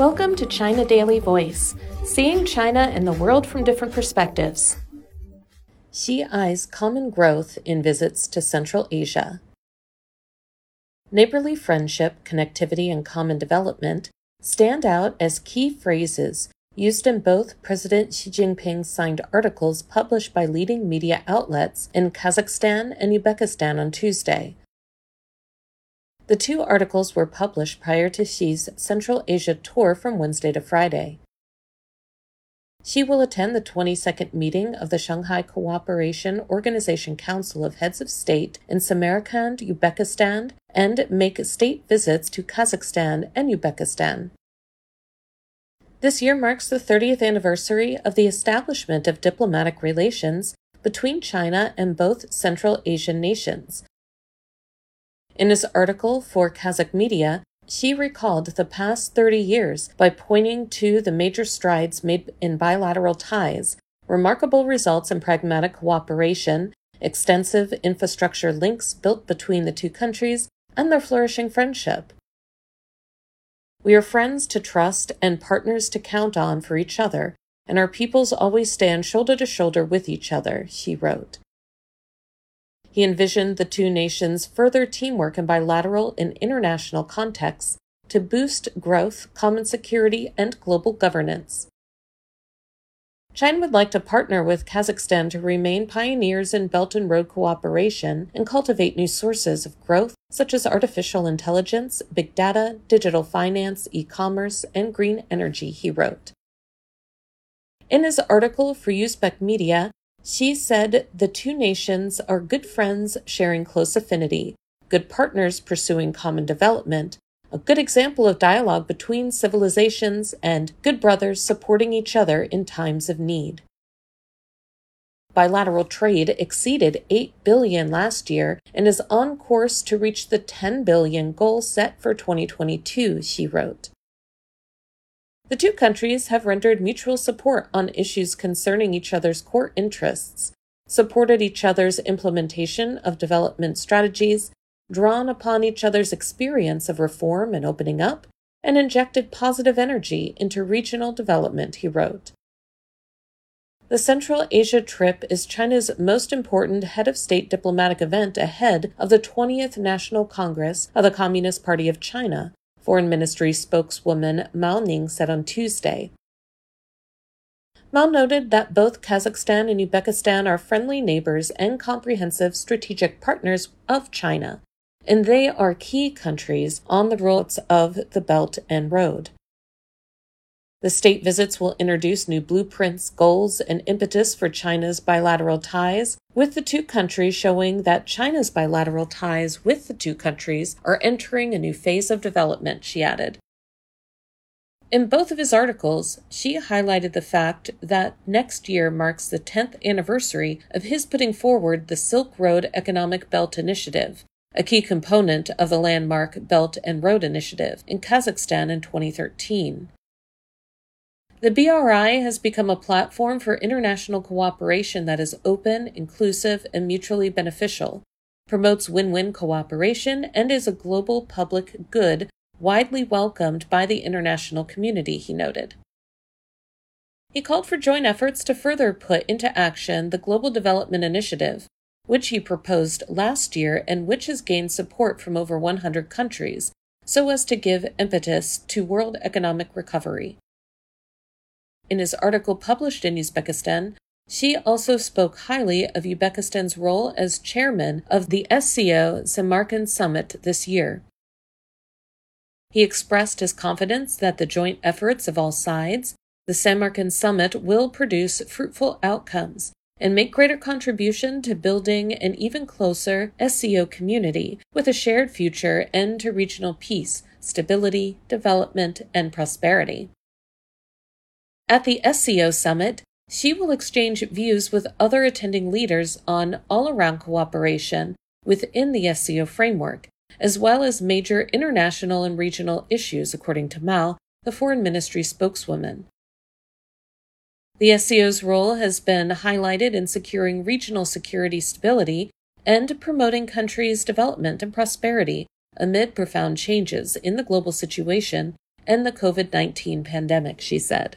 Welcome to China Daily Voice, seeing China and the world from different perspectives. Xi eyes common growth in visits to Central Asia. Neighborly friendship, connectivity, and common development stand out as key phrases used in both President Xi Jinping signed articles published by leading media outlets in Kazakhstan and Uzbekistan on Tuesday. The two articles were published prior to Xi's Central Asia tour from Wednesday to Friday. Xi will attend the 22nd meeting of the Shanghai Cooperation Organization Council of Heads of State in Samarkand, Uzbekistan, and make state visits to Kazakhstan and Uzbekistan. This year marks the 30th anniversary of the establishment of diplomatic relations between China and both Central Asian nations, in his article for Kazakh media, Xi recalled the past 30 years by pointing to the major strides made in bilateral ties, remarkable results in pragmatic cooperation, extensive infrastructure links built between the two countries, and their flourishing friendship. We are friends to trust and partners to count on for each other, and our peoples always stand shoulder to shoulder with each other, Xi wrote. He envisioned the two nations' further teamwork in bilateral and international contexts to boost growth, common security, and global governance. China would like to partner with Kazakhstan to remain pioneers in Belt and Road cooperation and cultivate new sources of growth, such as artificial intelligence, big data, digital finance, e commerce, and green energy, he wrote. In his article for Uzbek media, Xi said the two nations are good friends sharing close affinity, good partners pursuing common development, a good example of dialogue between civilizations, and good brothers supporting each other in times of need. Bilateral trade exceeded 8 billion last year and is on course to reach the 10 billion goal set for 2022, Xi wrote. The two countries have rendered mutual support on issues concerning each other's core interests, supported each other's implementation of development strategies, drawn upon each other's experience of reform and opening up, and injected positive energy into regional development, he wrote. The Central Asia trip is China's most important head of state diplomatic event ahead of the 20th National Congress of the Communist Party of China, Foreign Ministry spokeswoman Mao Ning said on Tuesday. Mao noted that both Kazakhstan and Uzbekistan are friendly neighbors and comprehensive strategic partners of China, and they are key countries on the routes of the Belt and Road. The state visits will introduce new blueprints, goals, and impetus for China's bilateral ties, with the two countries showing that China's bilateral ties with the two countries are entering a new phase of development, she added. In both of his articles, Xi highlighted the fact that next year marks the 10th anniversary of his putting forward the Silk Road Economic Belt Initiative, a key component of the landmark Belt and Road Initiative in Kazakhstan in 2013. The BRI has become a platform for international cooperation that is open, inclusive, and mutually beneficial, promotes win win cooperation, and is a global public good widely welcomed by the international community, he noted. He called for joint efforts to further put into action the Global Development Initiative, which he proposed last year and which has gained support from over 100 countries, so as to give impetus to world economic recovery. In his article published in Uzbekistan, Xi also spoke highly of Uzbekistan's role as chairman of the SCO Samarkand Summit this year. He expressed his confidence that the joint efforts of all sides, the Samarkand Summit, will produce fruitful outcomes and make greater contribution to building an even closer SCO community with a shared future and to regional peace, stability, development, and prosperity. At the SCO Summit, Xi will exchange views with other attending leaders on all around cooperation within the SCO framework, as well as major international and regional issues, according to Mao, the Foreign Ministry spokeswoman. The SCO's role has been highlighted in securing regional security stability and promoting countries' development and prosperity amid profound changes in the global situation and the COVID 19 pandemic, she said.